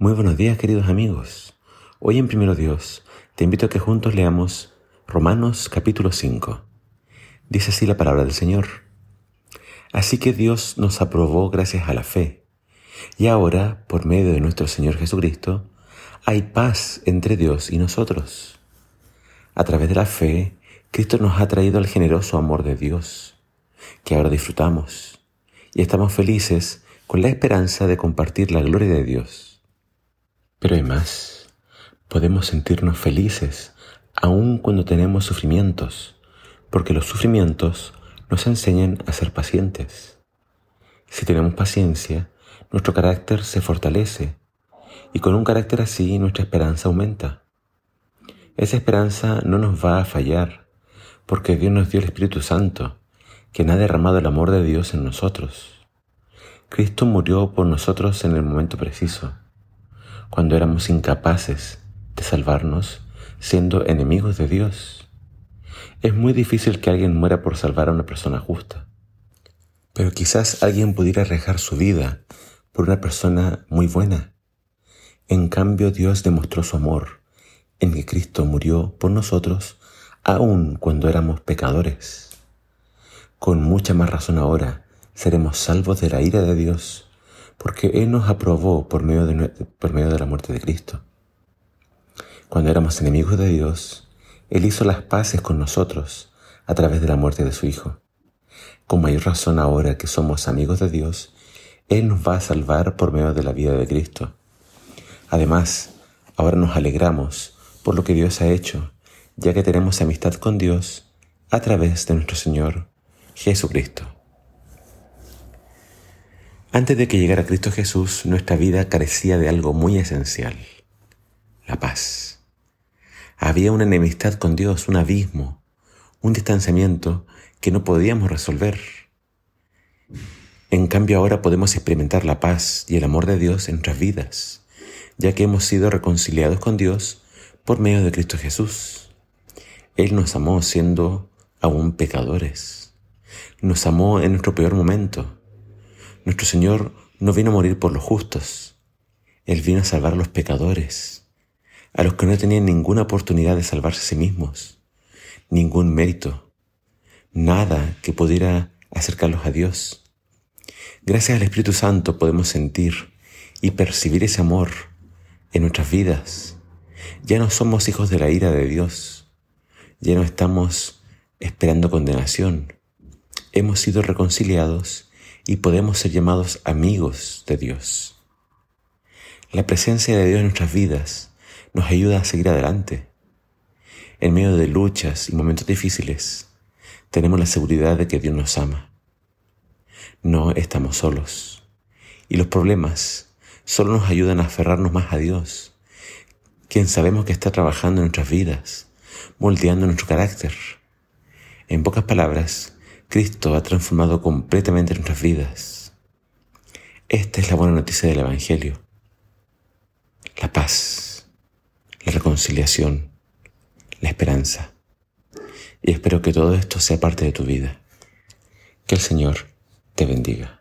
Muy buenos días queridos amigos. Hoy en Primero Dios te invito a que juntos leamos Romanos capítulo 5. Dice así la palabra del Señor. Así que Dios nos aprobó gracias a la fe. Y ahora, por medio de nuestro Señor Jesucristo, hay paz entre Dios y nosotros. A través de la fe, Cristo nos ha traído el generoso amor de Dios, que ahora disfrutamos, y estamos felices con la esperanza de compartir la gloria de Dios. Pero hay más. Podemos sentirnos felices aun cuando tenemos sufrimientos, porque los sufrimientos nos enseñan a ser pacientes. Si tenemos paciencia, nuestro carácter se fortalece y con un carácter así nuestra esperanza aumenta. Esa esperanza no nos va a fallar, porque Dios nos dio el Espíritu Santo, quien ha derramado el amor de Dios en nosotros. Cristo murió por nosotros en el momento preciso cuando éramos incapaces de salvarnos siendo enemigos de Dios. Es muy difícil que alguien muera por salvar a una persona justa. Pero quizás alguien pudiera arriesgar su vida por una persona muy buena. En cambio Dios demostró su amor en que Cristo murió por nosotros aun cuando éramos pecadores. Con mucha más razón ahora seremos salvos de la ira de Dios porque Él nos aprobó por medio de, por medio de la muerte de Cristo. Cuando éramos enemigos de Dios, Él hizo las paces con nosotros a través de la muerte de su Hijo. Con mayor razón ahora que somos amigos de Dios, Él nos va a salvar por medio de la vida de Cristo. Además, ahora nos alegramos por lo que Dios ha hecho, ya que tenemos amistad con Dios a través de nuestro Señor Jesucristo. Antes de que llegara Cristo Jesús, nuestra vida carecía de algo muy esencial, la paz. Había una enemistad con Dios, un abismo, un distanciamiento que no podíamos resolver. En cambio ahora podemos experimentar la paz y el amor de Dios en nuestras vidas, ya que hemos sido reconciliados con Dios por medio de Cristo Jesús. Él nos amó siendo aún pecadores. Nos amó en nuestro peor momento nuestro Señor no vino a morir por los justos, Él vino a salvar a los pecadores, a los que no tenían ninguna oportunidad de salvarse a sí mismos, ningún mérito, nada que pudiera acercarlos a Dios. Gracias al Espíritu Santo podemos sentir y percibir ese amor en nuestras vidas. Ya no somos hijos de la ira de Dios, ya no estamos esperando condenación. Hemos sido reconciliados y podemos ser llamados amigos de Dios. La presencia de Dios en nuestras vidas nos ayuda a seguir adelante. En medio de luchas y momentos difíciles, tenemos la seguridad de que Dios nos ama. No estamos solos. Y los problemas solo nos ayudan a aferrarnos más a Dios, quien sabemos que está trabajando en nuestras vidas, moldeando nuestro carácter. En pocas palabras, Cristo ha transformado completamente nuestras vidas. Esta es la buena noticia del Evangelio. La paz, la reconciliación, la esperanza. Y espero que todo esto sea parte de tu vida. Que el Señor te bendiga.